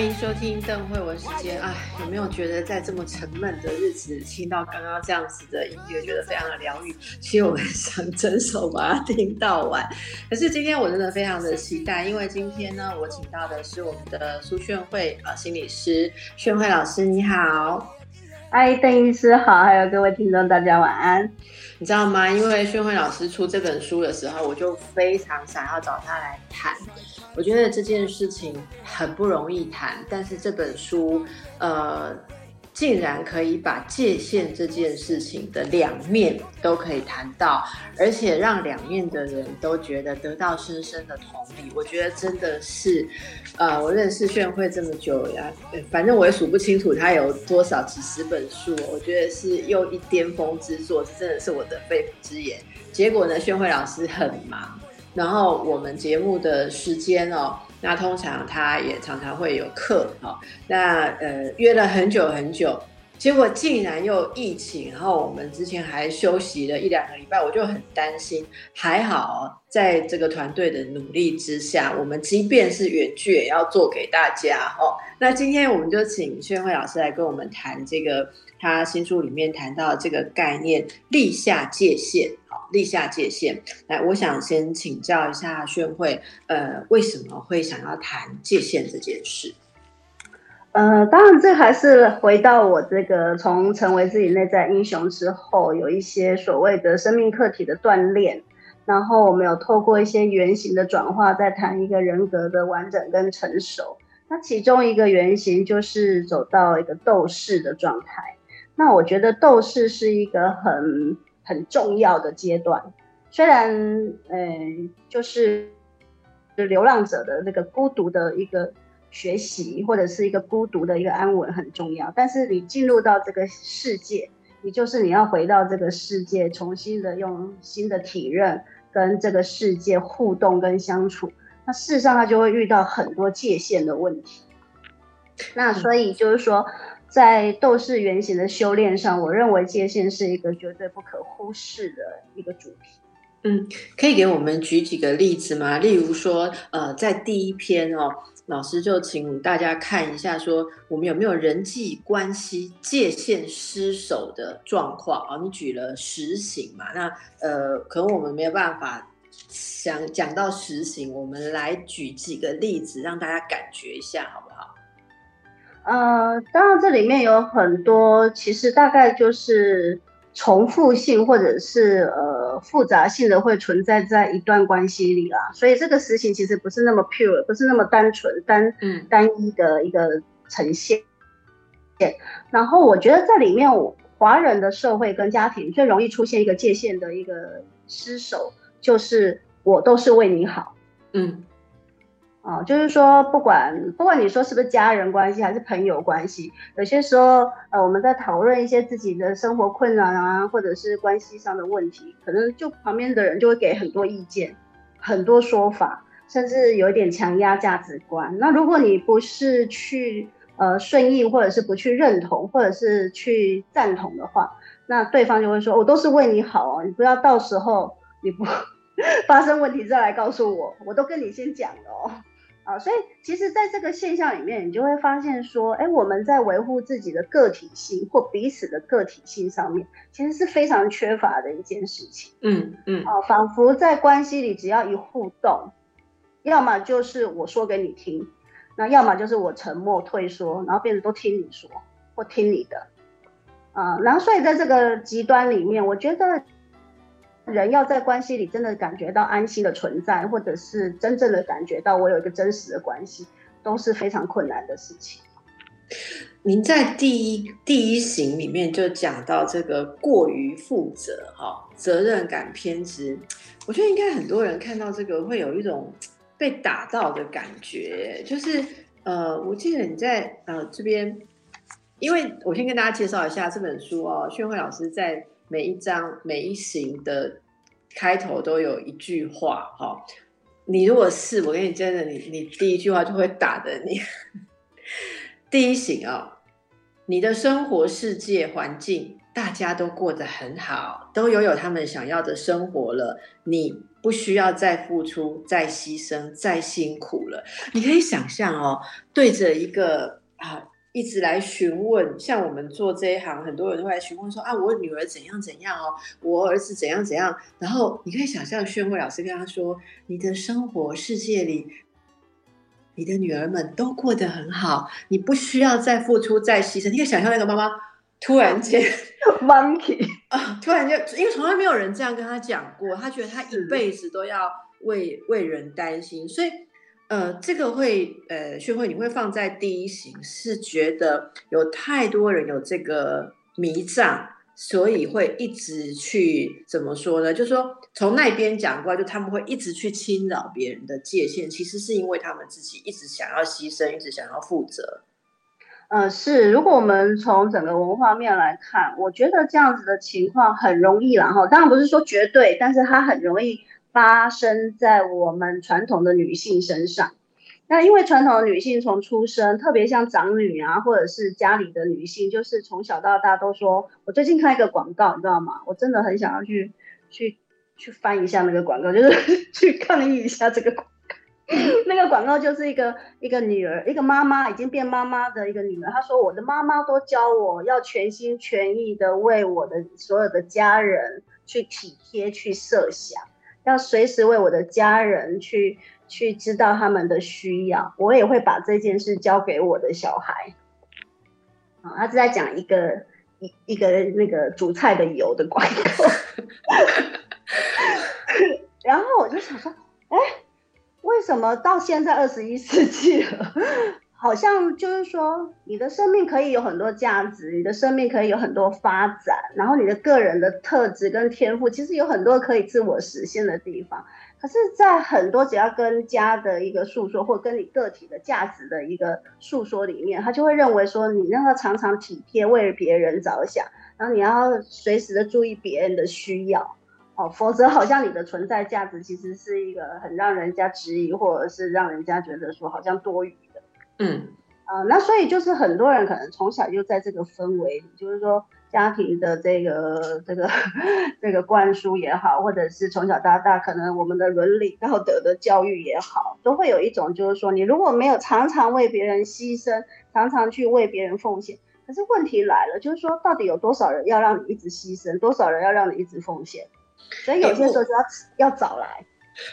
欢迎收听邓慧文时间。哎，有没有觉得在这么沉闷的日子，听到刚刚这样子的音乐，觉得非常的疗愈？其实我很想整首把它听到完。可是今天我真的非常的期待，因为今天呢，我请到的是我们的苏炫慧啊心理师，炫慧老师你好。哎，邓医师好，还有各位听众，大家晚安。你知道吗？因为炫慧老师出这本书的时候，我就非常想要找他来谈。我觉得这件事情很不容易谈，但是这本书，呃。竟然可以把界限这件事情的两面都可以谈到，而且让两面的人都觉得得到深深的同理。我觉得真的是，呃，我认识炫慧这么久呀，反正我也数不清楚他有多少几十本书。我觉得是又一巅峰之作，这真的是我的肺腑之言。结果呢，炫慧老师很忙，然后我们节目的时间哦。那通常他也常常会有课哈，那呃约了很久很久，结果竟然又疫情，然后我们之前还休息了一两个礼拜，我就很担心。还好在这个团队的努力之下，我们即便是远距也要做给大家哦。那今天我们就请宣慧老师来跟我们谈这个他新书里面谈到这个概念——立下界限。好立下界限，来，我想先请教一下宣慧，呃，为什么会想要谈界限这件事？呃，当然，这还是回到我这个从成为自己内在英雄之后，有一些所谓的生命课题的锻炼，然后我们有透过一些原型的转化，在谈一个人格的完整跟成熟。那其中一个原型就是走到一个斗士的状态。那我觉得斗士是一个很。很重要的阶段，虽然，呃，就是流浪者的那个孤独的一个学习，或者是一个孤独的一个安稳很重要，但是你进入到这个世界，你就是你要回到这个世界，重新的用新的体认跟这个世界互动跟相处，那事实上他就会遇到很多界限的问题，那所以就是说。在斗士原型的修炼上，我认为界限是一个绝对不可忽视的一个主题。嗯，可以给我们举几个例子吗？例如说，呃，在第一篇哦，老师就请大家看一下，说我们有没有人际关系界限失守的状况啊？你举了实行嘛？那呃，可能我们没有办法想讲到实行，我们来举几个例子，让大家感觉一下，好不好？呃，当然，这里面有很多，其实大概就是重复性或者是呃复杂性的会存在在一段关系里啦。所以这个实行其实不是那么 pure，不是那么单纯单单一的一个呈现。然后我觉得在里面，华人的社会跟家庭最容易出现一个界限的一个失守，就是我都是为你好，嗯。啊，就是说，不管不管你说是不是家人关系还是朋友关系，有些时候，呃，我们在讨论一些自己的生活困难啊，或者是关系上的问题，可能就旁边的人就会给很多意见，很多说法，甚至有一点强压价值观。那如果你不是去呃顺应，或者是不去认同，或者是去赞同的话，那对方就会说，我都是为你好哦，你不要到时候你不 发生问题再来告诉我，我都跟你先讲了哦。啊，所以其实，在这个现象里面，你就会发现说，哎，我们在维护自己的个体性或彼此的个体性上面，其实是非常缺乏的一件事情。嗯嗯，啊，仿佛在关系里，只要一互动，要么就是我说给你听，那要么就是我沉默退缩，然后别人都听你说或听你的。啊，然后所以在这个极端里面，我觉得。人要在关系里真的感觉到安心的存在，或者是真正的感觉到我有一个真实的关系，都是非常困难的事情。您在第一第一型里面就讲到这个过于负责，哈，责任感偏执，我觉得应该很多人看到这个会有一种被打到的感觉。就是呃，我记得你在呃这边，因为我先跟大家介绍一下这本书哦，宣慧老师在。每一章每一行的开头都有一句话，哈，你如果是我跟你真的，你你第一句话就会打的你。第一行哦，你的生活世界环境大家都过得很好，都拥有他们想要的生活了，你不需要再付出、再牺牲、再辛苦了。你可以想象哦，对着一个啊。一直来询问，像我们做这一行，很多人都会来询问说啊，我女儿怎样怎样哦，我儿子怎样怎样。然后你可以想象，宣慧老师跟他说，你的生活世界里，你的女儿们都过得很好，你不需要再付出、再牺牲。你可以想象那个妈妈突然间，monkey 啊，突然间，因为从来没有人这样跟他讲过，他觉得他一辈子都要为为人担心，所以。呃，这个会呃，学会你会放在第一型，是觉得有太多人有这个迷障，所以会一直去怎么说呢？就是说从那边讲过来，就他们会一直去侵扰别人的界限，其实是因为他们自己一直想要牺牲，一直想要负责。呃，是，如果我们从整个文化面来看，我觉得这样子的情况很容易啦，哈，当然不是说绝对，但是它很容易。发生在我们传统的女性身上，那因为传统的女性从出生，特别像长女啊，或者是家里的女性，就是从小到大都说，我最近看一个广告，你知道吗？我真的很想要去去去翻一下那个广告，就是 去抗议一下这个广告。那个广告就是一个一个女儿，一个妈妈已经变妈妈的一个女儿，她说我的妈妈都教我要全心全意的为我的所有的家人去体贴去设想。要随时为我的家人去去知道他们的需要，我也会把这件事交给我的小孩。啊，他是在讲一个一一个那个煮菜的油的广告，然后我就想说，哎，为什么到现在二十一世纪了？好像就是说，你的生命可以有很多价值，你的生命可以有很多发展，然后你的个人的特质跟天赋，其实有很多可以自我实现的地方。可是，在很多只要跟家的一个诉说，或跟你个体的价值的一个诉说里面，他就会认为说，你那个常常体贴为别人着想，然后你要随时的注意别人的需要，哦，否则好像你的存在价值其实是一个很让人家质疑，或者是让人家觉得说好像多余。嗯，呃，那所以就是很多人可能从小就在这个氛围里，就是说家庭的这个这个 这个灌输也好，或者是从小到大可能我们的伦理道德的教育也好，都会有一种就是说，你如果没有常常为别人牺牲，常常去为别人奉献，可是问题来了，就是说到底有多少人要让你一直牺牲，多少人要让你一直奉献？所以有些时候就要要找来，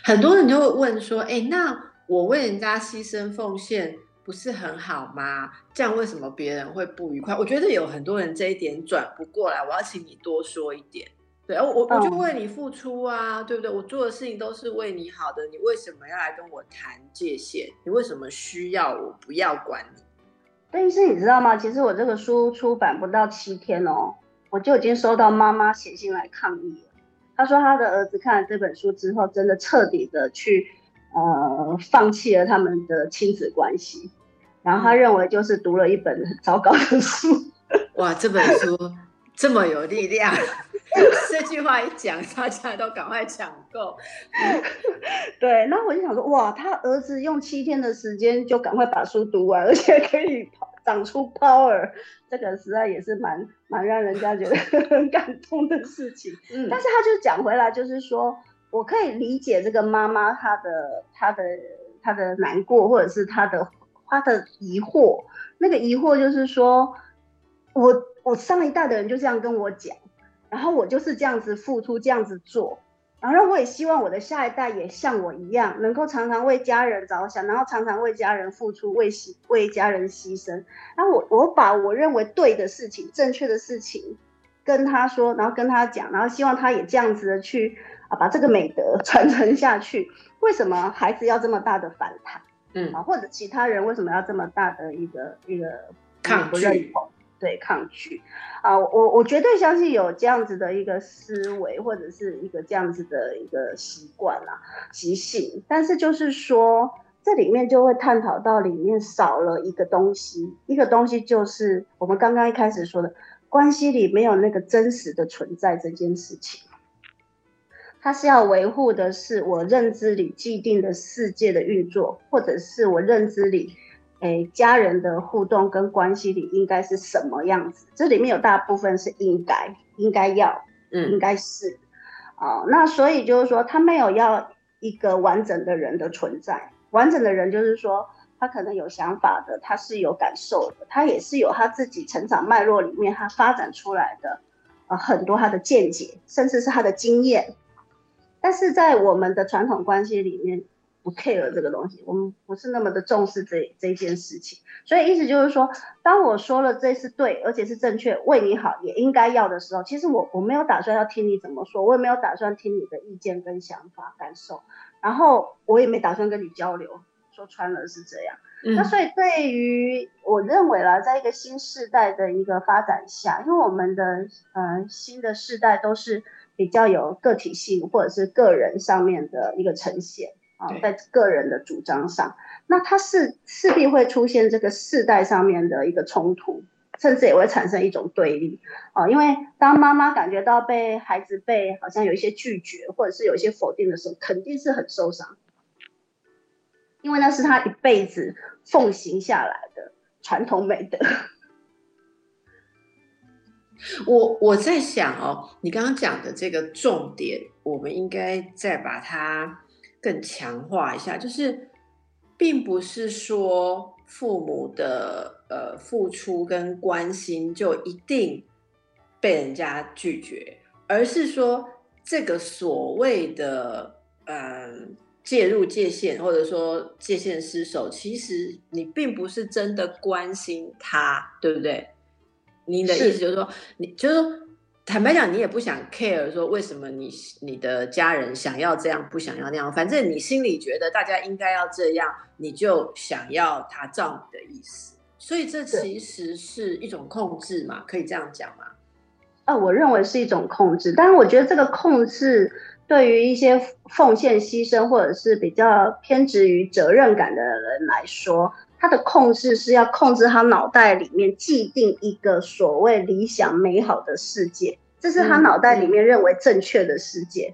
很多人就会问说，哎，那我为人家牺牲奉献。不是很好吗？这样为什么别人会不愉快？我觉得有很多人这一点转不过来。我要请你多说一点。对啊，我我就为你付出啊，对不对？我做的事情都是为你好的，你为什么要来跟我谈界限？你为什么需要我不要管你？但是你知道吗？其实我这个书出版不到七天哦，我就已经收到妈妈写信来抗议了。他说他的儿子看了这本书之后，真的彻底的去呃放弃了他们的亲子关系。然后他认为就是读了一本很糟糕的书，哇，这本书这么有力量，这句话一讲，大家都赶快抢购。对，那我就想说，哇，他儿子用七天的时间就赶快把书读完，而且可以长出 power，这个实在也是蛮蛮让人家觉得 很感动的事情。嗯，但是他就讲回来，就是说我可以理解这个妈妈她的她的她的难过，或者是她的。他的疑惑，那个疑惑就是说，我我上一代的人就这样跟我讲，然后我就是这样子付出，这样子做，然后我也希望我的下一代也像我一样，能够常常为家人着想，然后常常为家人付出，为牺为家人牺牲。然后我我把我认为对的事情、正确的事情跟他说，然后跟他讲，然后希望他也这样子的去啊，把这个美德传承下去。为什么孩子要这么大的反弹？嗯啊，或者其他人为什么要这么大的一个一个抗拒？对，抗拒啊，我我绝对相信有这样子的一个思维，或者是一个这样子的一个习惯啦、习性。但是就是说，这里面就会探讨到里面少了一个东西，一个东西就是我们刚刚一开始说的，关系里没有那个真实的存在这件事情。它是要维护的是我认知里既定的世界的运作，或者是我认知里，诶家人的互动跟关系里应该是什么样子？这里面有大部分是应该、应该要、嗯应该是，啊、那所以就是说，他没有要一个完整的人的存在。完整的人就是说，他可能有想法的，他是有感受的，他也是有他自己成长脉络里面他发展出来的，呃，很多他的见解，甚至是他的经验。但是在我们的传统关系里面，不 care 这个东西，我们不是那么的重视这这件事情。所以意思就是说，当我说了这是对，而且是正确，为你好，也应该要的时候，其实我我没有打算要听你怎么说，我也没有打算听你的意见跟想法感受，然后我也没打算跟你交流。说穿了是这样。那嗯所以对于我认为啦，在一个新时代的一个发展下，因为我们的呃新的世代都是比较有个体性或者是个人上面的一个呈现啊，在个人的主张上，那它是势必会出现这个世代上面的一个冲突。甚至也会产生一种对立啊，因为当妈妈感觉到被孩子被好像有一些拒绝或者是有一些否定的时候，肯定是很受伤，因为那是他一辈子奉行下来的传统美德。我我在想哦，你刚刚讲的这个重点，我们应该再把它更强化一下，就是并不是说父母的呃付出跟关心就一定被人家拒绝，而是说这个所谓的嗯。介入界限，或者说界限失守，其实你并不是真的关心他，对不对？你的意思就是说，你就是，坦白讲，你也不想 care 说为什么你你的家人想要这样，不想要那样，反正你心里觉得大家应该要这样，你就想要他照你的意思。所以这其实是一种控制嘛，可以这样讲吗？呃，我认为是一种控制，但是我觉得这个控制对于一些奉献、牺牲或者是比较偏执于责任感的人来说，他的控制是要控制他脑袋里面既定一个所谓理想美好的世界，这是他嗯脑袋里面认为正确的世界。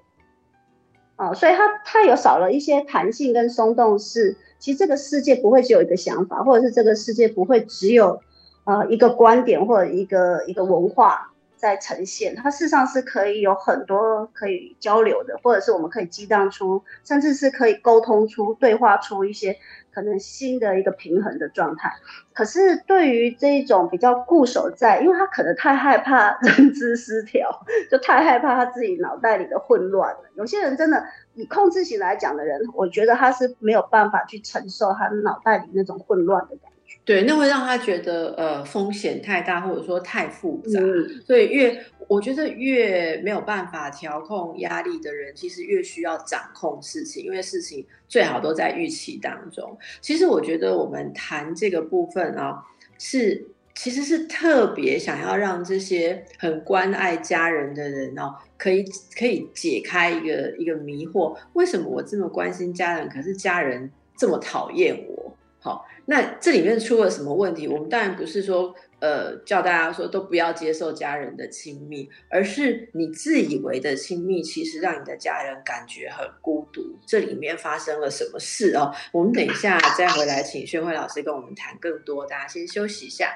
哦，所以他他有少了一些弹性跟松动是，其实这个世界不会只有一个想法，或者是这个世界不会只有呃一个观点或者一个一个文化在呈现，它事实上是可以有很多可以交流的，或者是我们可以激荡出，甚至是可以沟通出、对话出一些可能新的一个平衡的状态。可是对于这一种比较固守在，因为他可能太害怕 认知失调，就太害怕他自己脑袋里的混乱了。有些人真的以控制型来讲的人，我觉得他是没有办法去承受他脑袋里那种混乱的感觉。对，那会让他觉得呃风险太大，或者说太复杂。嗯，所以越我觉得越没有办法调控压力的人，其实越需要掌控事情，因为事情最好都在预期当中。其实我觉得我们谈这个部分啊，是其实是特别想要让这些很关爱家人的人哦，可以可以解开一个一个迷惑：为什么我这么关心家人，可是家人这么讨厌我？好，那这里面出了什么问题？我们当然不是说，呃，叫大家说都不要接受家人的亲密，而是你自以为的亲密，其实让你的家人感觉很孤独。这里面发生了什么事哦？我们等一下再回来，请宣慧老师跟我们谈更多。大家先休息一下。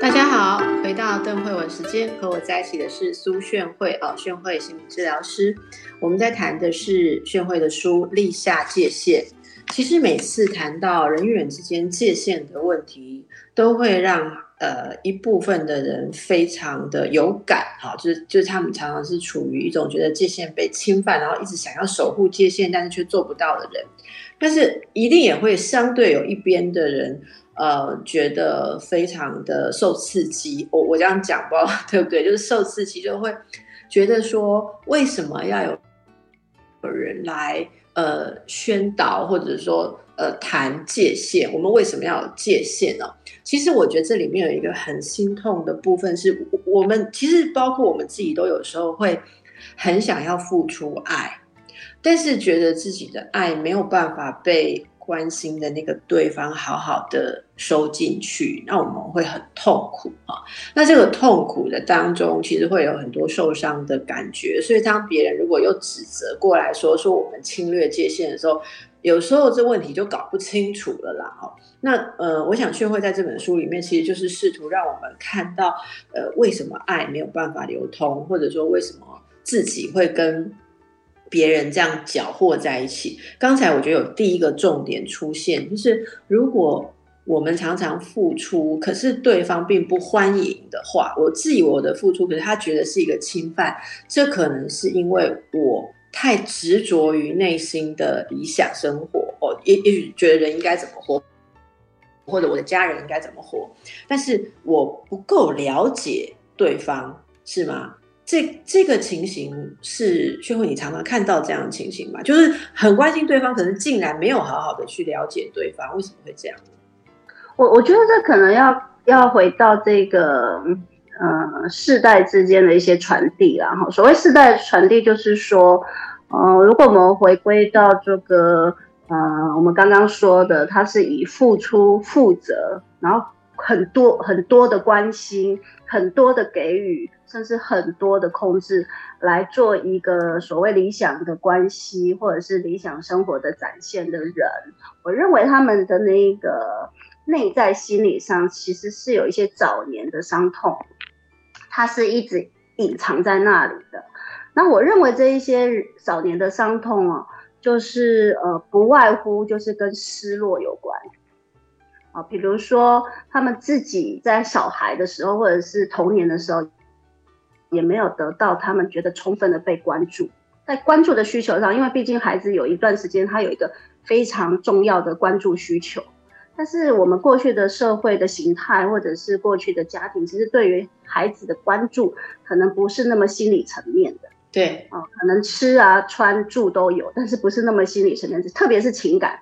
大家好，回到邓慧文时间，和我在一起的是苏炫慧哦，炫慧心理治疗师。我们在谈的是炫慧的书《立下界限》。其实每次谈到人与人之间界限的问题，都会让呃一部分的人非常的有感，哈，就是就是他们常常是处于一种觉得界限被侵犯，然后一直想要守护界限，但是却做不到的人。但是一定也会相对有一边的人，呃，觉得非常的受刺激。我我这样讲不 对不对？就是受刺激就会觉得说，为什么要有有人来呃宣导，或者说呃谈界限？我们为什么要界限呢？其实我觉得这里面有一个很心痛的部分是，我们其实包括我们自己都有时候会很想要付出爱。但是觉得自己的爱没有办法被关心的那个对方好好的收进去，那我们会很痛苦啊。那这个痛苦的当中，其实会有很多受伤的感觉。所以当别人如果有指责过来说说我们侵略界限的时候，有时候这问题就搞不清楚了啦。哈，那呃，我想训会在这本书里面，其实就是试图让我们看到，呃，为什么爱没有办法流通，或者说为什么自己会跟。别人这样搅和在一起。刚才我觉得有第一个重点出现，就是如果我们常常付出，可是对方并不欢迎的话，我自以为我的付出，可是他觉得是一个侵犯，这可能是因为我太执着于内心的理想生活，哦，也也许觉得人应该怎么活，或者我的家人应该怎么活，但是我不够了解对方，是吗？这这个情形是薛慧，你常常看到这样的情形吗？就是很关心对方，可是竟然没有好好的去了解对方，为什么会这样？我我觉得这可能要要回到这个呃世代之间的一些传递啦。哈，所谓世代传递，就是说，呃，如果我们回归到这个呃我们刚刚说的，它是以付出、负责，然后很多很多的关心，很多的给予。甚至很多的控制来做一个所谓理想的关系，或者是理想生活的展现的人，我认为他们的那个内在心理上其实是有一些早年的伤痛，它是一直隐藏在那里的。那我认为这一些早年的伤痛啊，就是呃不外乎就是跟失落有关啊，比如说他们自己在小孩的时候，或者是童年的时候。也没有得到他们觉得充分的被关注，在关注的需求上，因为毕竟孩子有一段时间他有一个非常重要的关注需求，但是我们过去的社会的形态或者是过去的家庭，其实对于孩子的关注可能不是那么心理层面的，对，啊，可能吃啊穿住都有，但是不是那么心理层面，特别是情感，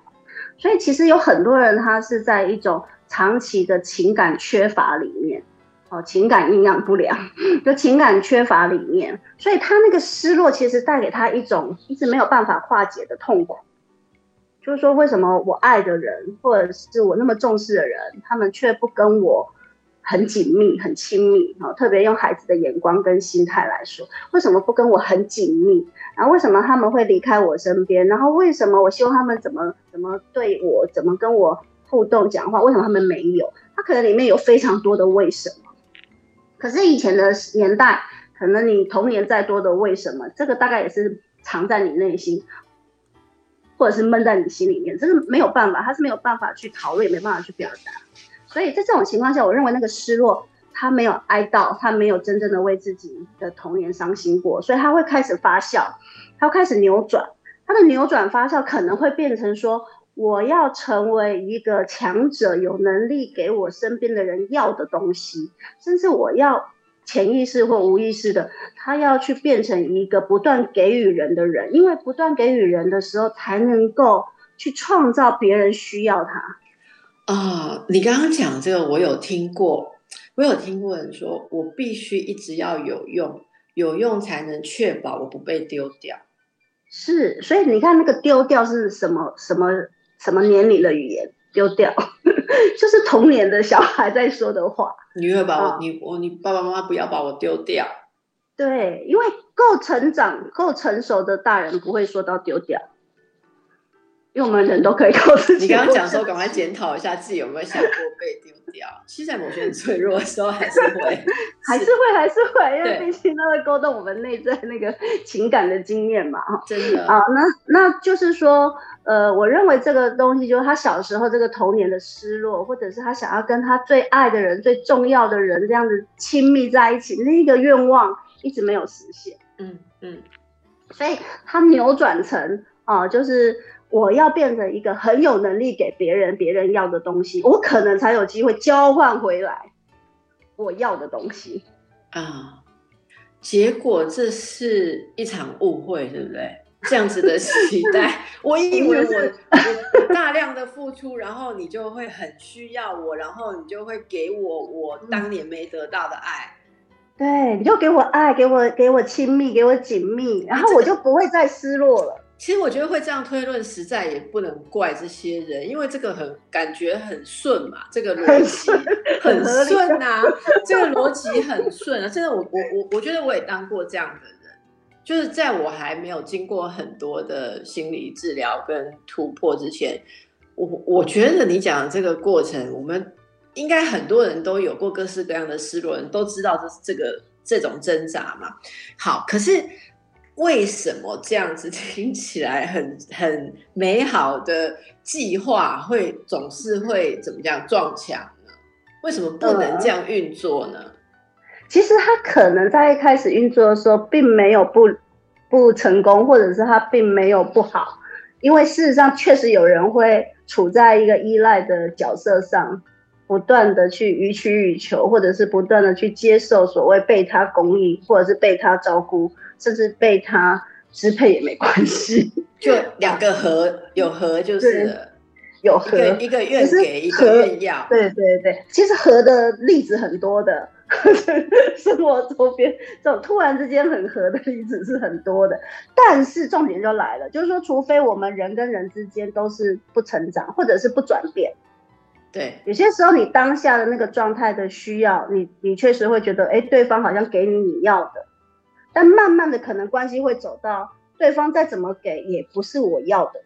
所以其实有很多人他是在一种长期的情感缺乏里面。哦，情感营养不良，就情感缺乏里面，所以他那个失落其实带给他一种一直没有办法化解的痛苦。就是说，为什么我爱的人，或者是我那么重视的人，他们却不跟我很紧密、很亲密？哦，特别用孩子的眼光跟心态来说，为什么不跟我很紧密？然后为什么他们会离开我身边？然后为什么我希望他们怎么怎么对我，怎么跟我互动讲话？为什么他们没有？他可能里面有非常多的为什么。可是以前的年代，可能你童年再多的为什么，这个大概也是藏在你内心，或者是闷在你心里面，这个没有办法，他是没有办法去讨论，也没办法去表达。所以在这种情况下，我认为那个失落，他没有哀悼，他没有真正的为自己的童年伤心过，所以他会开始发酵，他会开始扭转，他的扭转发酵可能会变成说。我要成为一个强者，有能力给我身边的人要的东西，甚至我要潜意识或无意识的，他要去变成一个不断给予人的人，因为不断给予人的时候，才能够去创造别人需要他。啊，你刚刚讲这个，我有听过，我有听过人说，我必须一直要有用，有用才能确保我不被丢掉。是，所以你看那个丢掉是什么什么？什么年龄的语言丢掉，就是童年的小孩在说的话。你会把我，你我你爸爸妈妈不要把我丢掉。对，因为够成长、够成熟的大人不会说到丢掉。因为我们人都可以 靠自己。你刚刚讲说，赶快检讨一下自己有没有想过被丢掉。其实，在某些人脆弱的时候，还是会，还是会，还是会，因为毕竟都会勾动我们内在那个情感的经验嘛。哈，真的。啊，那那就是说，呃，我认为这个东西就是他小时候这个童年的失落，或者是他想要跟他最爱的人、最重要的人这样子亲密在一起，那个愿望一直没有实现。嗯嗯。所以他扭转成啊，就是。我要变成一个很有能力给别人别人要的东西，我可能才有机会交换回来我要的东西啊。结果这是一场误会，对不对？这样子的期待，我以为我大量的付出，然后你就会很需要我，然后你就会给我我当年没得到的爱。对，你就给我爱，给我给我亲密，给我紧密，然后我就不会再失落了。其实我觉得会这样推论，实在也不能怪这些人，因为这个很感觉很顺嘛，这个逻辑很顺啊，这个逻辑很顺啊。真的，我我我我觉得我也当过这样的人，就是在我还没有经过很多的心理治疗跟突破之前，我我觉得你讲的这个过程，我们应该很多人都有过各式各样的失落，人都知道这这个这种挣扎嘛。好，可是。为什么这样子 听起来很很美好的计划，会总是会怎么样撞墙呢？为什么不能这样运作呢？其实他可能在一开始运作的时候，并没有不不成功，或者是他并没有不好，因为事实上确实有人会处在一个依赖的角色上，不断的去予取予求，或者是不断的去接受所谓被他供应，或者是被他照顾。甚至被他支配也没关系，就两个和有和就是有和一个愿给一个愿要，对对对，其实和的例子很多的，生活周边这种突然之间很和的例子是很多的，但是重点就来了，就是说，除非我们人跟人之间都是不成长或者是不转变，对，有些时候你当下的那个状态的需要，你你确实会觉得，哎，对方好像给你你要的。但慢慢的，可能关系会走到对方再怎么给，也不是我要的。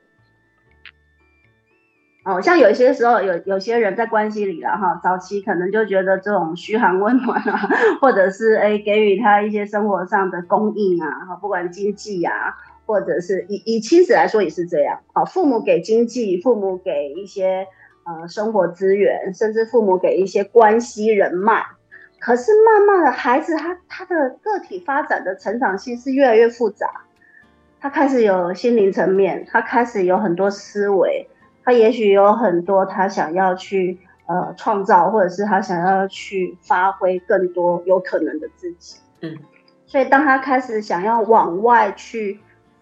哦，像有些时候，有有些人在关系里了哈，早期可能就觉得这种嘘寒问暖啊，或者是哎给予他一些生活上的供应啊，哈，不管经济啊，或者是以以妻子来说也是这样，好，父母给经济，父母给一些呃生活资源，甚至父母给一些关系人脉。可是慢慢的孩子，他他的个体发展的成长性是越来越复杂，他开始有心灵层面，他开始有很多思维，他也许有很多他想要去呃创造，或者是他想要去发挥更多有可能的自己。嗯，所以当他开始想要往外去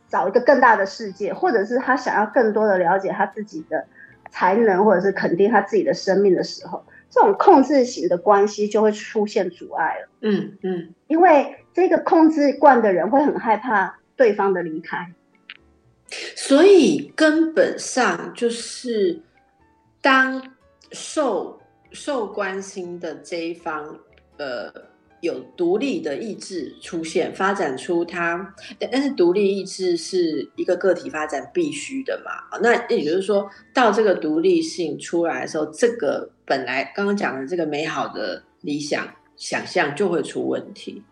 找一个更大的世界，或者是他想要更多的了解他自己的才能，或者是肯定他自己的生命的时候。这种控制型的关系就会出现阻碍了。嗯嗯，因为这个控制惯的人会很害怕对方的离开，所以根本上就是当受受关心的这一方，呃。有独立的意志出现，发展出他，但是独立意志是一个个体发展必须的嘛？那也就是说到这个独立性出来的时候，这个本来刚刚讲的这个美好的理想想象就会出问题，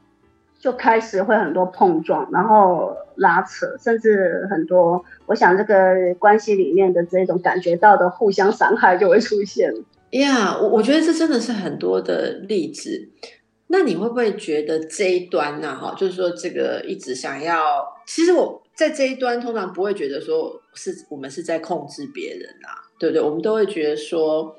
就开始会很多碰撞，然后拉扯，甚至很多，我想这个关系里面的这种感觉到的互相伤害就会出现。呀，我我觉得这真的是很多的例子。那你会不会觉得这一端呢？哈，就是说这个一直想要，其实我在这一端通常不会觉得说是我们是在控制别人啊，对不对？我们都会觉得说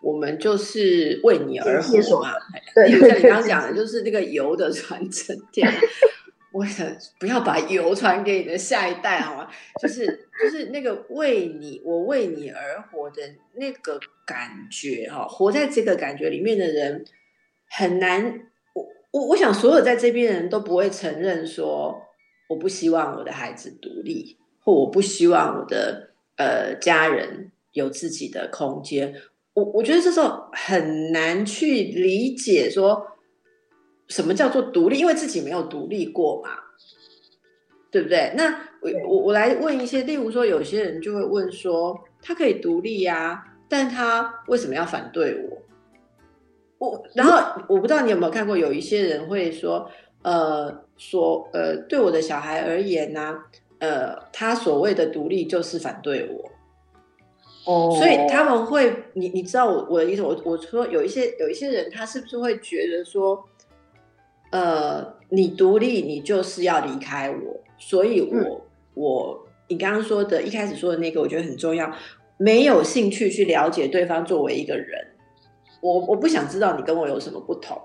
我们就是为你而活嘛。对，像你刚刚讲的，就是那个油的传承。天，我想不要把油传给你的下一代好吗？就是就是那个为你，我为你而活的那个感觉哈，活在这个感觉里面的人很难。我我想，所有在这边的人都不会承认说，我不希望我的孩子独立，或我不希望我的呃家人有自己的空间。我我觉得这时候很难去理解说，什么叫做独立，因为自己没有独立过嘛，对不对？那我我我来问一些，例如说，有些人就会问说，他可以独立呀，但他为什么要反对我？我然后我不知道你有没有看过，有一些人会说，呃，说呃，对我的小孩而言呢，呃，他所谓的独立就是反对我，哦，所以他们会，你你知道我我的意思，我我说有一些有一些人，他是不是会觉得说，呃，你独立，你就是要离开我，所以我我你刚刚说的一开始说的那个，我觉得很重要，没有兴趣去了解对方作为一个人。我我不想知道你跟我有什么不同，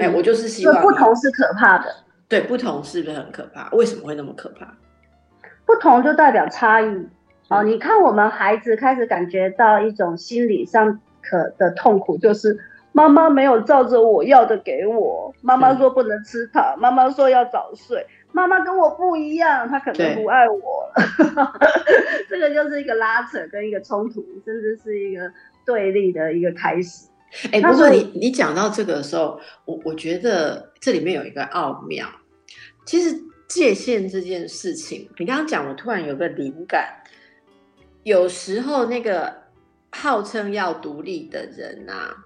哎，我就是希望不同是可怕的，对，不同是不是很可怕？为什么会那么可怕？不同就代表差异。哦，你看我们孩子开始感觉到一种心理上可的痛苦，就是妈妈没有照着我要的给我，妈妈说不能吃糖，妈妈说要早睡，妈妈跟我不一样，她可能不爱我了。这个就是一个拉扯跟一个冲突，甚至是一个对立的一个开始。哎，不过你你讲到这个的时候，我我觉得这里面有一个奥妙。其实界限这件事情，你刚刚讲，我突然有个灵感。有时候那个号称要独立的人啊，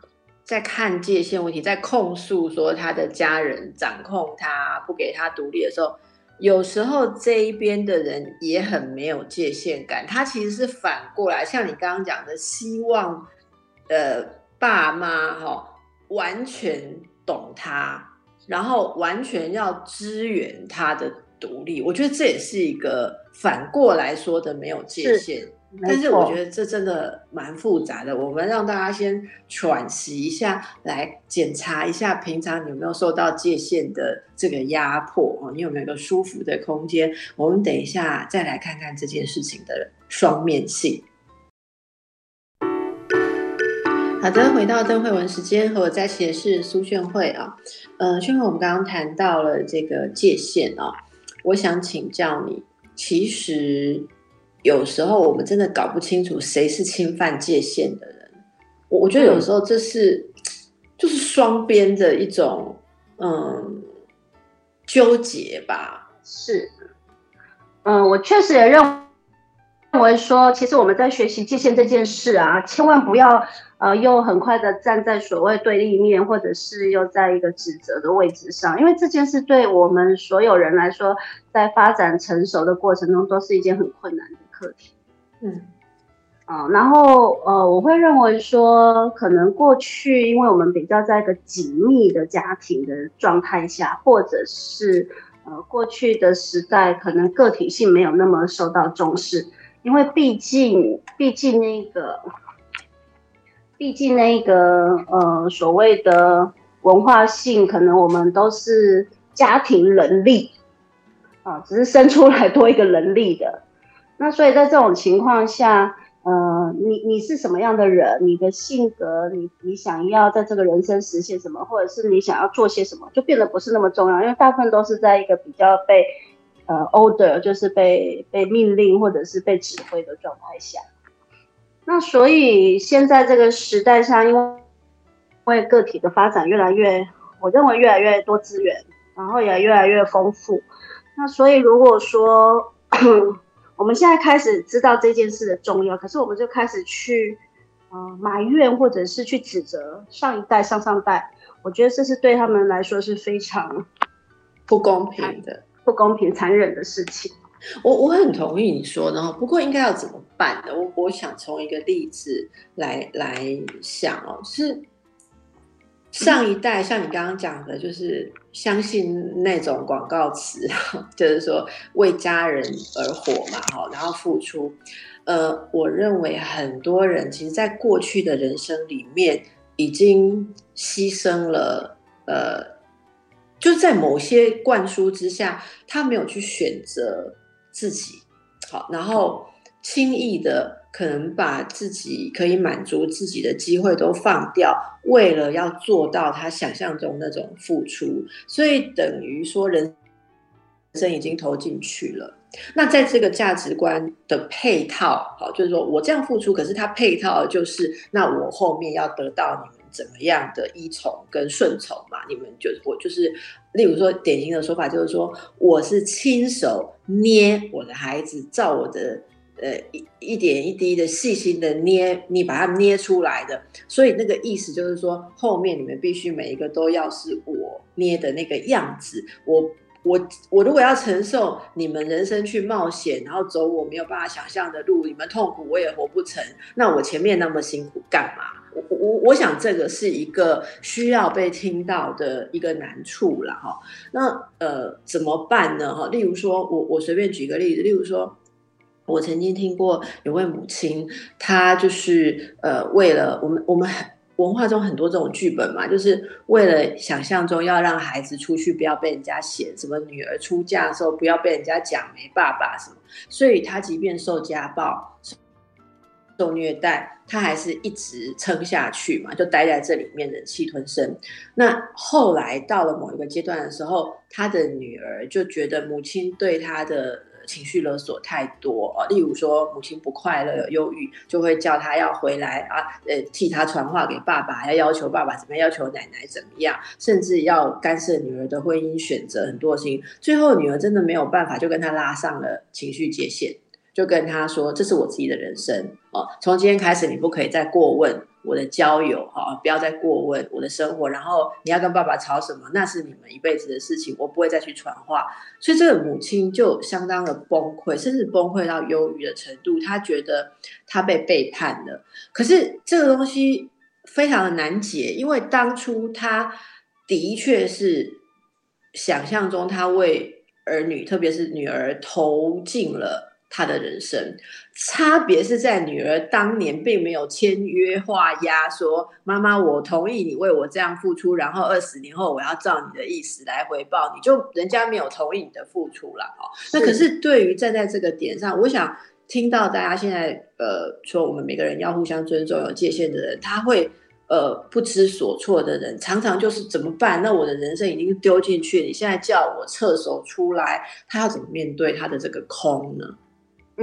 在看界限问题，在控诉说他的家人掌控他，不给他独立的时候，有时候这一边的人也很没有界限感。他其实是反过来，像你刚刚讲的，希望呃爸妈哈完全懂他。然后完全要支援他的独立，我觉得这也是一个反过来说的没有界限。但是我觉得这真的蛮复杂的。我们让大家先喘息一下，来检查一下平常你有没有受到界限的这个压迫哦，你有没有一个舒服的空间？我们等一下再来看看这件事情的双面性。好的，回到邓慧文时间，和我在一起的是苏炫慧啊。呃，炫慧，我们刚刚谈到了这个界限啊，我想请教你，其实有时候我们真的搞不清楚谁是侵犯界限的人。我我觉得有时候这是就是双边的一种嗯纠结吧。是，嗯，我确实也认为说，其实我们在学习界限这件事啊，千万不要。呃，又很快的站在所谓对立面，或者是又在一个指责的位置上，因为这件事对我们所有人来说，在发展成熟的过程中，都是一件很困难的课题。嗯，啊，然后呃，我会认为说，可能过去因为我们比较在一个紧密的家庭的状态下，或者是呃过去的时代，可能个体性没有那么受到重视，因为毕竟毕竟那个。毕竟那个呃所谓的文化性，可能我们都是家庭能力啊，只是生出来多一个能力的。那所以在这种情况下，呃，你你是什么样的人？你的性格，你你想要在这个人生实现什么，或者是你想要做些什么，就变得不是那么重要，因为大部分都是在一个比较被呃 order，就是被被命令或者是被指挥的状态下。那所以现在这个时代上，因为为个体的发展越来越，我认为越来越多资源，然后也越来越丰富。那所以如果说我们现在开始知道这件事的重要，可是我们就开始去呃埋怨或者是去指责上一代、上上代，我觉得这是对他们来说是非常不公平的、不公平、残忍的事情。我我很同意你说的，不过应该要怎么办呢？我我想从一个例子来来想哦，是上一代像你刚刚讲的，就是相信那种广告词，就是说为家人而活嘛，哈，然后付出。呃，我认为很多人其实，在过去的人生里面，已经牺牲了，呃，就在某些灌输之下，他没有去选择。自己好，然后轻易的可能把自己可以满足自己的机会都放掉，为了要做到他想象中那种付出，所以等于说人生已经投进去了。那在这个价值观的配套，好，就是说我这样付出，可是它配套就是那我后面要得到你们。怎么样的依从跟顺从嘛？你们就我就是，例如说典型的说法就是说，我是亲手捏我的孩子，照我的呃一一点一滴的细心的捏，你把它捏出来的。所以那个意思就是说，后面你们必须每一个都要是我捏的那个样子。我我我如果要承受你们人生去冒险，然后走我没有办法想象的路，你们痛苦我也活不成，那我前面那么辛苦干嘛？我我我想这个是一个需要被听到的一个难处了哈。那呃怎么办呢哈？例如说我我随便举个例子，例如说我曾经听过有位母亲，她就是呃为了我们我们文化中很多这种剧本嘛，就是为了想象中要让孩子出去不要被人家嫌，什么女儿出嫁的时候不要被人家讲没爸爸什么，所以她即便受家暴。受虐待，他还是一直撑下去嘛，就待在这里面忍气吞声。那后来到了某一个阶段的时候，他的女儿就觉得母亲对他的。情绪勒索太多，例如说母亲不快乐、有忧郁，就会叫他要回来啊，呃，替他传话给爸爸，要要求爸爸怎么样，要求奶奶怎么样，甚至要干涉女儿的婚姻选择，很多事情。最后女儿真的没有办法，就跟他拉上了情绪界限。就跟他说：“这是我自己的人生哦，从今天开始，你不可以再过问我的交友哈，不要再过问我的生活。然后你要跟爸爸吵什么，那是你们一辈子的事情，我不会再去传话。所以这个母亲就相当的崩溃，甚至崩溃到忧郁的程度。她觉得她被背叛了。可是这个东西非常的难解，因为当初她的确是想象中，她为儿女，特别是女儿投进了。”他的人生差别是在女儿当年并没有签约画押，说妈妈，我同意你为我这样付出，然后二十年后我要照你的意思来回报你，就人家没有同意你的付出了哦。那可是对于站在这个点上，我想听到大家现在呃说我们每个人要互相尊重、有界限的人，他会呃不知所措的人，常常就是怎么办？那我的人生已经丢进去，你现在叫我撤手出来，他要怎么面对他的这个空呢？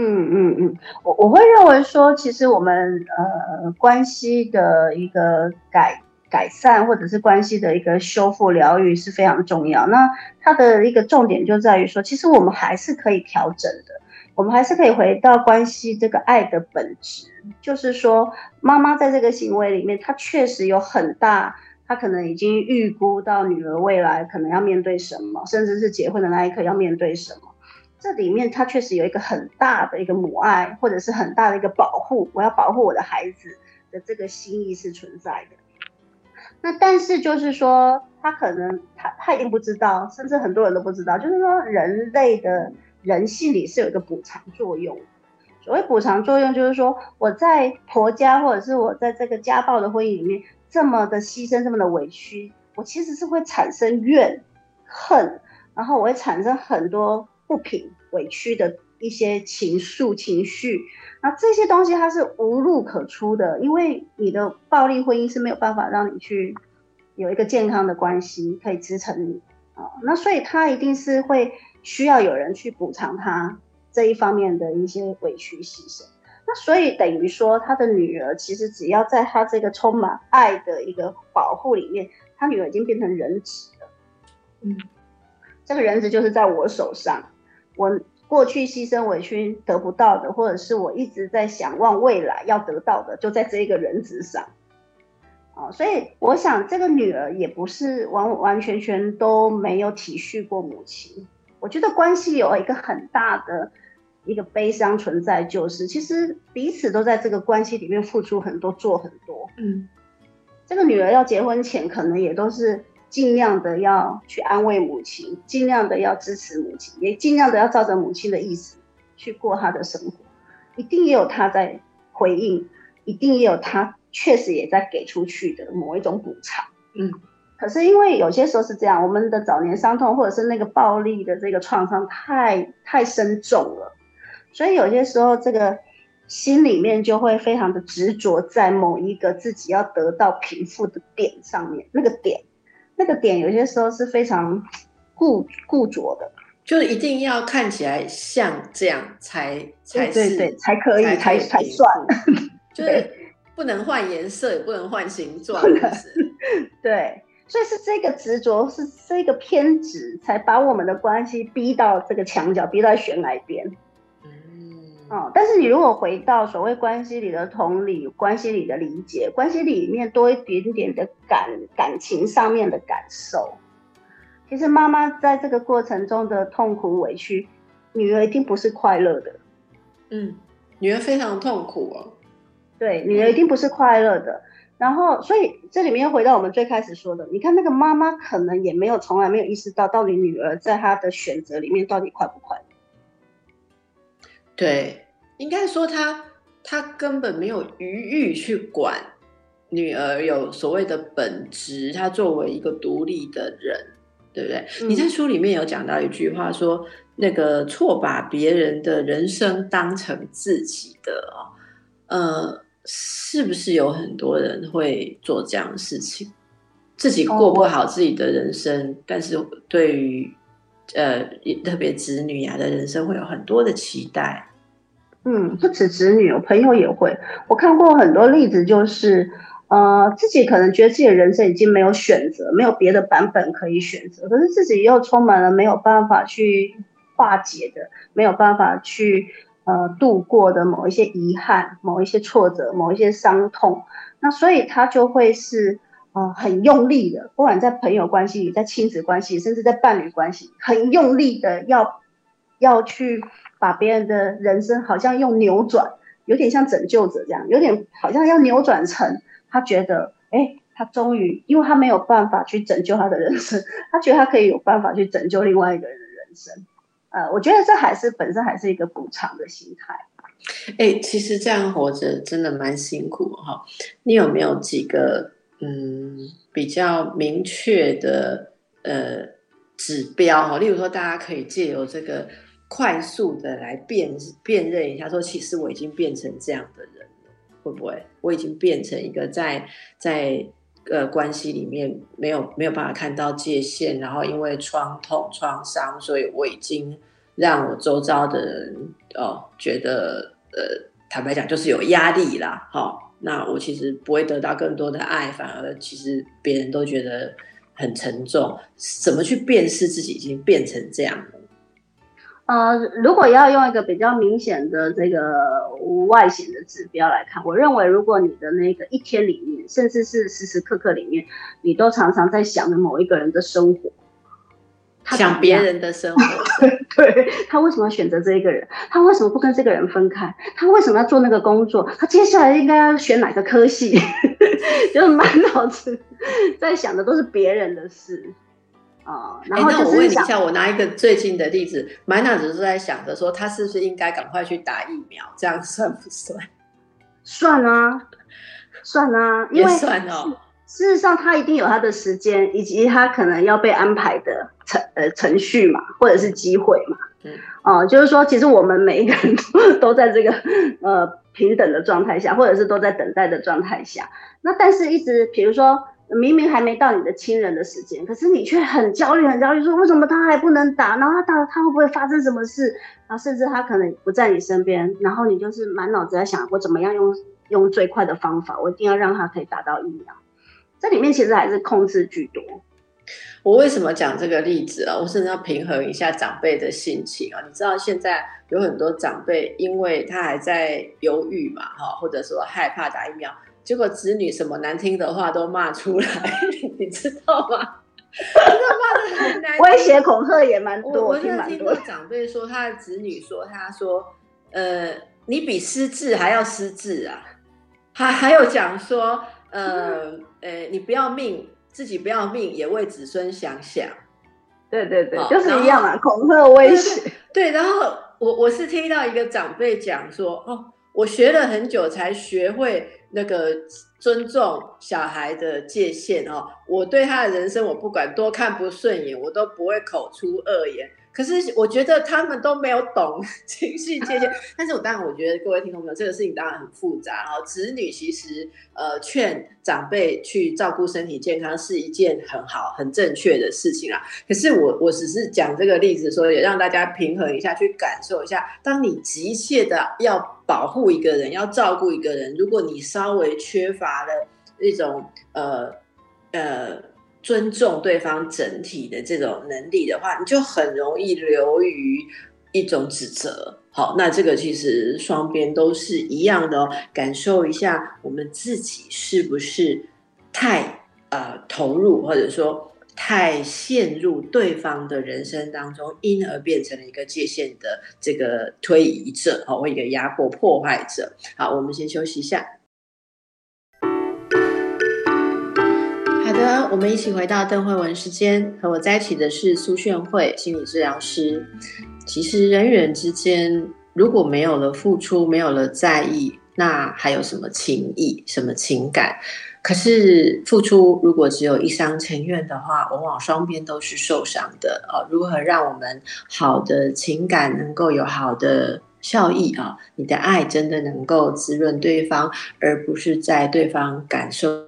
嗯嗯嗯，我我会认为说，其实我们呃关系的一个改改善，或者是关系的一个修复疗愈是非常重要。那它的一个重点就在于说，其实我们还是可以调整的，我们还是可以回到关系这个爱的本质，就是说，妈妈在这个行为里面，她确实有很大，她可能已经预估到女儿未来可能要面对什么，甚至是结婚的那一刻要面对什么。这里面它确实有一个很大的一个母爱，或者是很大的一个保护，我要保护我的孩子的这个心意是存在的。那但是就是说，他可能他他一定不知道，甚至很多人都不知道，就是说人类的人性里是有一个补偿作用。所谓补偿作用，就是说我在婆家或者是我在这个家暴的婚姻里面这么的牺牲，这么的委屈，我其实是会产生怨恨，然后我会产生很多。不平、委屈的一些情愫、情绪，那这些东西它是无路可出的，因为你的暴力婚姻是没有办法让你去有一个健康的关系可以支撑你啊。那所以他一定是会需要有人去补偿他这一方面的一些委屈牺牲。那所以等于说，他的女儿其实只要在他这个充满爱的一个保护里面，他女儿已经变成人质了。嗯，这个人质就是在我手上。我过去牺牲委屈得不到的，或者是我一直在想望未来要得到的，就在这一个人质上，啊，所以我想这个女儿也不是完完全全都没有体恤过母亲。我觉得关系有一个很大的一个悲伤存在，就是其实彼此都在这个关系里面付出很多，做很多。嗯，这个女儿要结婚前，可能也都是。尽量的要去安慰母亲，尽量的要支持母亲，也尽量的要照着母亲的意思去过他的生活。一定也有他在回应，一定也有他确实也在给出去的某一种补偿。嗯，可是因为有些时候是这样，我们的早年伤痛或者是那个暴力的这个创伤太太深重了，所以有些时候这个心里面就会非常的执着在某一个自己要得到平复的点上面，那个点。那个点有些时候是非常固固着的，就是一定要看起来像这样才才是对才可以才才算，就是不能换颜色，也不能换形状，对，所以是这个执着，是这个偏执，才把我们的关系逼到这个墙角，逼到悬崖边。哦，但是你如果回到所谓关系里的同理，关系里的理解，关系里面多一点点的感感情上面的感受，其实妈妈在这个过程中的痛苦委屈，女儿一定不是快乐的。嗯，女儿非常痛苦哦。对，女儿一定不是快乐的。然后，所以这里面又回到我们最开始说的，你看那个妈妈可能也没有从来没有意识到，到底女儿在她的选择里面到底快不快。对，应该说他他根本没有余欲去管女儿有所谓的本职，他作为一个独立的人，对不对？你在书里面有讲到一句话，说那个错把别人的人生当成自己的哦，呃，是不是有很多人会做这样的事情？自己过不好自己的人生，但是对于呃特别子女啊的人生会有很多的期待。嗯，不止子女，我朋友也会。我看过很多例子，就是呃自己可能觉得自己的人生已经没有选择，没有别的版本可以选择，可是自己又充满了没有办法去化解的，没有办法去呃度过的某一些遗憾、某一些挫折、某一些伤痛。那所以他就会是。呃，很用力的，不管在朋友关系里，在亲子关系，甚至在伴侣关系，很用力的要要去把别人的人生，好像用扭转，有点像拯救者这样，有点好像要扭转成他觉得，哎，他终于，因为他没有办法去拯救他的人生，他觉得他可以有办法去拯救另外一个人的人生。呃，我觉得这还是本身还是一个补偿的心态。哎，其实这样活着真的蛮辛苦哈。你有没有几个？嗯，比较明确的呃指标哈，例如说，大家可以借由这个快速的来辨辨认一下，说其实我已经变成这样的人了，会不会？我已经变成一个在在呃关系里面没有没有办法看到界限，然后因为创痛创伤，所以我已经让我周遭的人哦觉得呃坦白讲就是有压力啦，哈。那我其实不会得到更多的爱，反而其实别人都觉得很沉重。怎么去辨识自己已经变成这样了？呃，如果要用一个比较明显的这个外显的指标来看，我认为如果你的那个一天里面，甚至是时时刻刻里面，你都常常在想着某一个人的生活。他想别人的生活，对他为什么要选择这一个人？他为什么不跟这个人分开？他为什么要做那个工作？他接下来应该要选哪个科系？就是满脑子在想的都是别人的事啊。然后我问你一下，我拿一个最近的例子，满脑子都在想着说，他是不是应该赶快去打疫苗？这样算不算？算啊，算啊，因为算哦。事实上，他一定有他的时间，以及他可能要被安排的程呃程序嘛，或者是机会嘛。嗯，哦，就是说，其实我们每一个人 都都在这个呃平等的状态下，或者是都在等待的状态下。那但是，一直比如说，明明还没到你的亲人的时间，可是你却很焦虑，很焦虑，说为什么他还不能打？然后他打了，他会不会发生什么事？然后甚至他可能不在你身边，然后你就是满脑子在想，我怎么样用用最快的方法，我一定要让他可以打到疫苗。这里面其实还是控制居多。我为什么讲这个例子啊？我甚至要平衡一下长辈的心情啊。你知道现在有很多长辈，因为他还在犹豫嘛，哈，或者说害怕打疫苗，结果子女什么难听的话都骂出来，你知道吗？真的骂的很难，威胁恐吓也蛮多。我真的听过长辈说，他的子女说，他说，呃，你比失智还要失智啊，还还有讲说。呃，呃，你不要命，自己不要命，也为子孙想想。对对对，就是一样嘛，恐吓威胁。对，然后我我是听到一个长辈讲说，哦，我学了很久才学会那个尊重小孩的界限哦，我对他的人生，我不管多看不顺眼，我都不会口出恶言。可是我觉得他们都没有懂 情绪界限，但是我当然我觉得各位听众朋友，这个事情当然很复杂。哦子女其实呃劝长辈去照顾身体健康是一件很好很正确的事情啊。可是我我只是讲这个例子，说也让大家平衡一下，去感受一下，当你急切的要保护一个人，要照顾一个人，如果你稍微缺乏了一种呃呃。尊重对方整体的这种能力的话，你就很容易流于一种指责。好，那这个其实双边都是一样的哦。感受一下，我们自己是不是太呃投入，或者说太陷入对方的人生当中，因而变成了一个界限的这个推移者，哦，或一个压迫破坏者。好，我们先休息一下。好的我们一起回到邓慧文时间，和我在一起的是苏炫慧心理治疗师。其实人与人之间，如果没有了付出，没有了在意，那还有什么情谊、什么情感？可是付出如果只有一厢情愿的话，往往双边都是受伤的。哦，如何让我们好的情感能够有好的效益啊，你的爱真的能够滋润对方，而不是在对方感受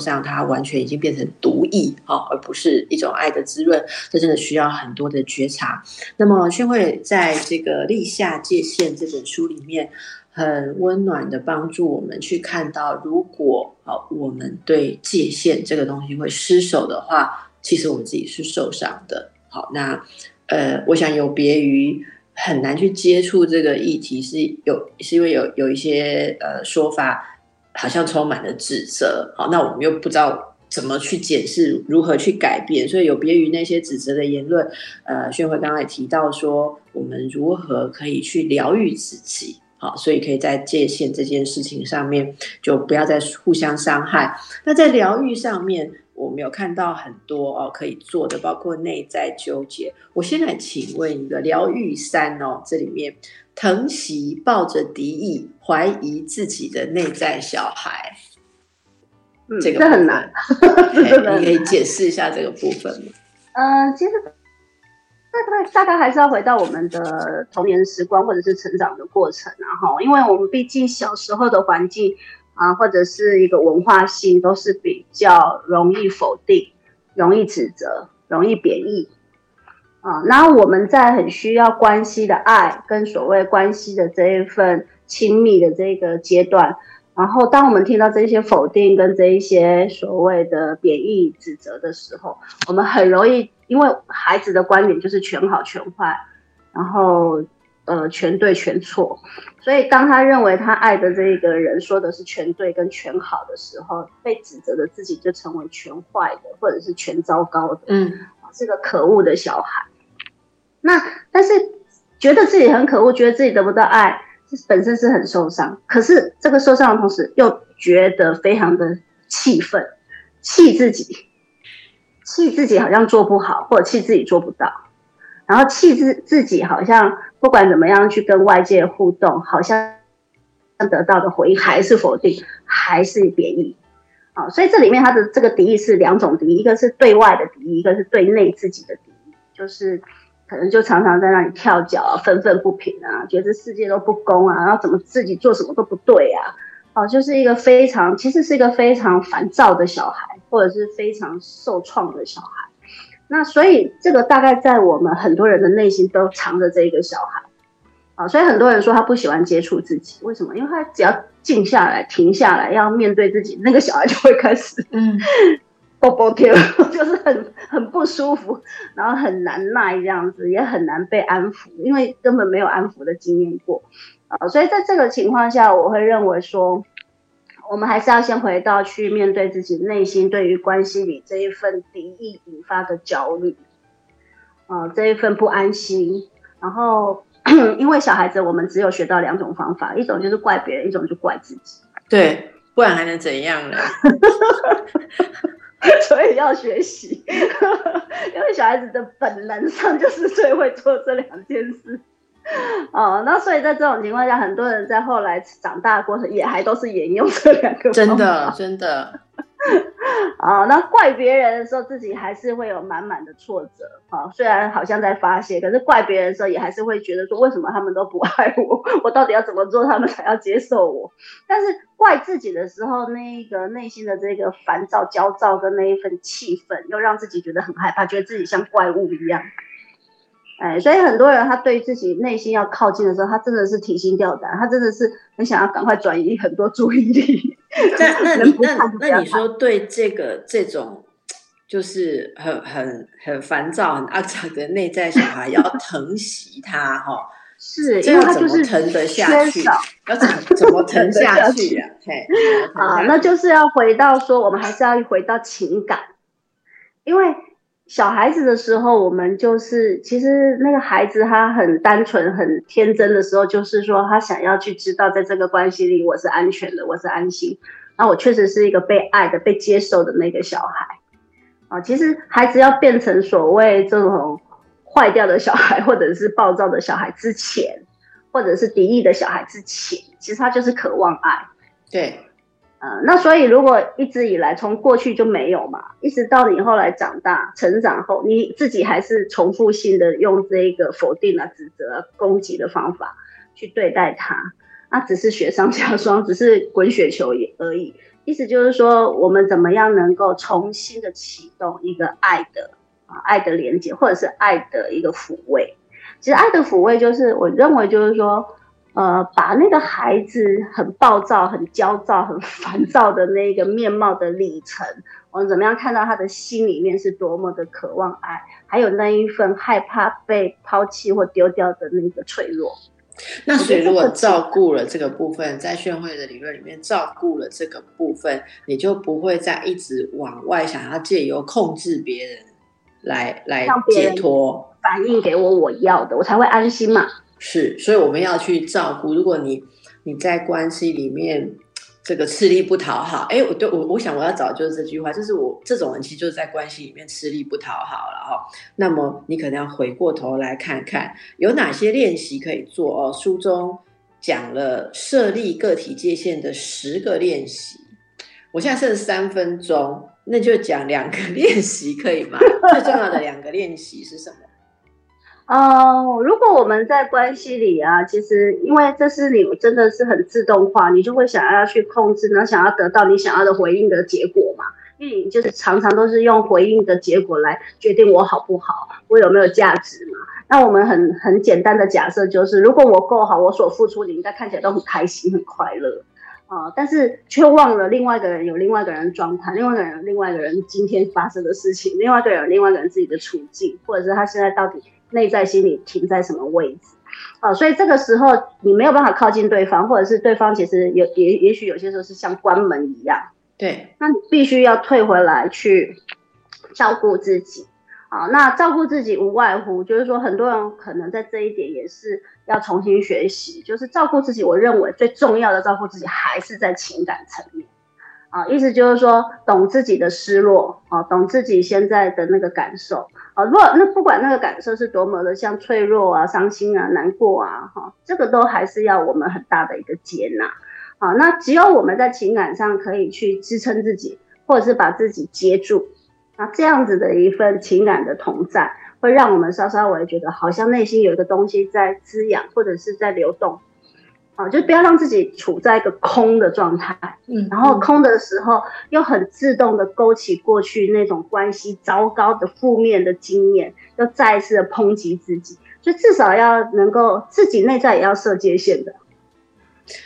上，他完全已经变成毒液啊，而不是一种爱的滋润。这真的需要很多的觉察。那么，宣慧在这个《立下界限》这本书里面，很温暖的帮助我们去看到，如果啊，我们对界限这个东西会失守的话，其实我们自己是受伤的。好，那呃，我想有别于。很难去接触这个议题，是有是因为有有一些呃说法，好像充满了指责。好，那我们又不知道怎么去解释，如何去改变，所以有别于那些指责的言论。呃，宣慧刚才提到说，我们如何可以去疗愈自己？好，所以可以在界限这件事情上面，就不要再互相伤害。那在疗愈上面。我们有看到很多哦可以做的，包括内在纠结。我先来请问一个疗愈三哦，这里面疼惜抱着敌意、怀疑自己的内在小孩，嗯，这个很难，你可以解释一下这个部分吗？嗯，其实大概大概还是要回到我们的童年时光或者是成长的过程，然后，因为我们毕竟小时候的环境。啊，或者是一个文化性，都是比较容易否定、容易指责、容易贬义啊。然后我们在很需要关系的爱跟所谓关系的这一份亲密的这个阶段，然后当我们听到这些否定跟这一些所谓的贬义指责的时候，我们很容易因为孩子的观点就是全好全坏，然后。呃，全对全错，所以当他认为他爱的这个人说的是全对跟全好的时候，被指责的自己就成为全坏的，或者是全糟糕的，嗯，是个可恶的小孩。那但是觉得自己很可恶，觉得自己得不到爱，本身是很受伤。可是这个受伤的同时，又觉得非常的气愤，气自己，气自己好像做不好，或者气自己做不到，然后气自自己好像。不管怎么样去跟外界互动，好像得到的回应还是否定，还是贬义，啊，所以这里面它的这个敌意是两种敌意，一个是对外的敌意，一个是对内自己的敌意，就是可能就常常在那里跳脚啊，愤愤不平啊，觉得世界都不公啊，然后怎么自己做什么都不对啊，哦，就是一个非常其实是一个非常烦躁的小孩，或者是非常受创的小孩。那所以这个大概在我们很多人的内心都藏着这一个小孩，啊，所以很多人说他不喜欢接触自己，为什么？因为他只要静下来、停下来，要面对自己，那个小孩就会开始，嗯，啵啵跳，就是很很不舒服，然后很难耐这样子，也很难被安抚，因为根本没有安抚的经验过，啊，所以在这个情况下，我会认为说。我们还是要先回到去面对自己内心对于关系里这一份敌意引发的焦虑，啊，这一份不安心。然后，因为小孩子，我们只有学到两种方法，一种就是怪别人，一种就怪自己。对，不然还能怎样呢？所以要学习，因为小孩子的本能上就是最会做这两件事。哦，那所以在这种情况下，很多人在后来长大的过程也还都是沿用这两个真的 真的。啊，那怪别人的时候，自己还是会有满满的挫折。啊，虽然好像在发泄，可是怪别人的时候，也还是会觉得说，为什么他们都不爱我？我到底要怎么做，他们才要接受我？但是怪自己的时候，那一个内心的这个烦躁、焦躁跟那一份气愤，又让自己觉得很害怕，觉得自己像怪物一样。哎，所以很多人他对自己内心要靠近的时候，他真的是提心吊胆，他真的是很想要赶快转移很多注意力。那 那你那那你说对这个这种就是很很很烦躁、很肮脏的内在小孩，要疼惜他哈？是，因为他就是疼得下去，要怎么怎么疼下 去啊？嘿，啊，那就是要回到说，我们还是要回到情感，因为。小孩子的时候，我们就是其实那个孩子他很单纯、很天真的时候，就是说他想要去知道，在这个关系里我是安全的，我是安心。那我确实是一个被爱的、被接受的那个小孩啊。其实孩子要变成所谓这种坏掉的小孩，或者是暴躁的小孩之前，或者是敌意的小孩之前，其实他就是渴望爱。对。呃，那所以如果一直以来从过去就没有嘛，一直到你后来长大成长后，你自己还是重复性的用这一个否定啊、指责、啊、攻击的方法去对待他，那只是雪上加霜，只是滚雪球也而已。意思就是说，我们怎么样能够重新的启动一个爱的啊爱的连接，或者是爱的一个抚慰。其实爱的抚慰就是，我认为就是说。呃，把那个孩子很暴躁、很焦躁、很烦躁的那个面貌的里程，我们怎么样看到他的心里面是多么的渴望爱，还有那一份害怕被抛弃或丢掉的那个脆弱。那所以，如果照顾了这个部分，在炫慧的理论里面照顾了这个部分，你就不会再一直往外想要借由控制别人来来解脱，反映给我我要的，我才会安心嘛。是，所以我们要去照顾。如果你你在关系里面这个吃力不讨好，哎，我对我我想我要找就是这句话，就是我这种人其实就是在关系里面吃力不讨好了哈。那么你可能要回过头来看看有哪些练习可以做哦。书中讲了设立个体界限的十个练习，我现在剩三分钟，那就讲两个 练习可以吗？最重要的两个练习是什么？哦，如果我们在关系里啊，其实因为这是你真的是很自动化，你就会想要去控制，然后想要得到你想要的回应的结果嘛。因为你就是常常都是用回应的结果来决定我好不好，我有没有价值嘛。那我们很很简单的假设就是，如果我够好，我所付出你应该看起来都很开心很快乐啊，但是却忘了另外一个人有另外一个人的状态，另外一个人另外一个人今天发生的事情，另外一个人有另外一个人自己的处境，或者是他现在到底。内在心理停在什么位置啊？所以这个时候你没有办法靠近对方，或者是对方其实有也也许有些时候是像关门一样。对，那你必须要退回来去照顾自己啊。那照顾自己无外乎就是说，很多人可能在这一点也是要重新学习，就是照顾自己。我认为最重要的照顾自己还是在情感层面。啊，意思就是说，懂自己的失落啊，懂自己现在的那个感受啊。如果那不管那个感受是多么的像脆弱啊、伤心啊、难过啊，哈，这个都还是要我们很大的一个接纳啊。那只有我们在情感上可以去支撑自己，或者是把自己接住，那这样子的一份情感的同在，会让我们稍稍微觉得好像内心有一个东西在滋养，或者是在流动。啊，就不要让自己处在一个空的状态，嗯，然后空的时候又很自动的勾起过去那种关系糟糕的负面的经验，又再一次的抨击自己，所以至少要能够自己内在也要设界限的，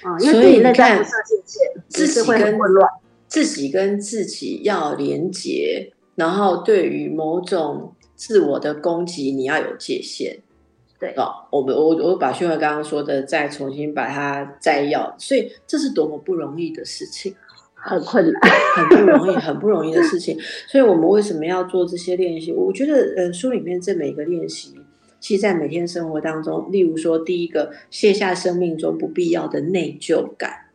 啊，因为自己内在不设界限，自己会很混乱，自己跟自己要连接，然后对于某种自我的攻击，你要有界限。对哦，我们我我把训慧刚刚说的再重新把它摘要，所以这是多么不容易的事情，很困难，很不容易，很不容易的事情。所以我们为什么要做这些练习？我觉得，呃，书里面这每个练习，其实，在每天生活当中，例如说，第一个卸下生命中不必要的内疚感。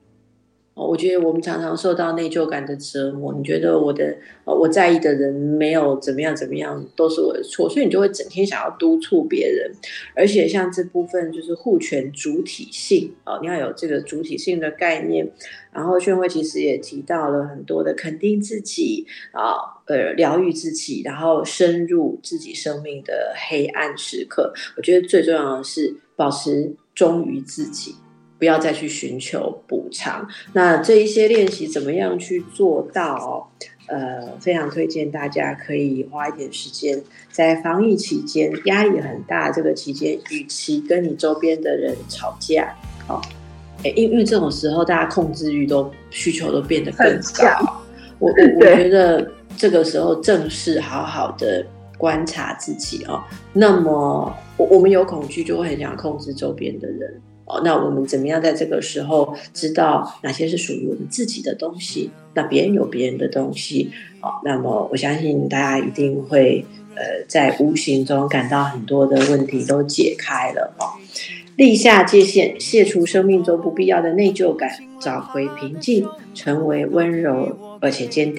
我觉得我们常常受到内疚感的折磨。你觉得我的呃我在意的人没有怎么样怎么样，都是我的错，所以你就会整天想要督促别人。而且像这部分就是互权主体性哦，你要有这个主体性的概念。然后宣慧其实也提到了很多的肯定自己啊，呃，疗愈自己，然后深入自己生命的黑暗时刻。我觉得最重要的是保持忠于自己。不要再去寻求补偿。那这一些练习怎么样去做到？呃，非常推荐大家可以花一点时间，在防疫期间压力很大这个期间，与其跟你周边的人吵架，哦，哎，因为这种时候大家控制欲都需求都变得更高。我 我我觉得这个时候正是好好的观察自己哦。那么我我们有恐惧，就会很想控制周边的人。那我们怎么样在这个时候知道哪些是属于我们自己的东西？那别人有别人的东西，哦，那么我相信大家一定会呃在无形中感到很多的问题都解开了哦。立下界限，卸除生命中不必要的内疚感，找回平静，成为温柔而且坚定。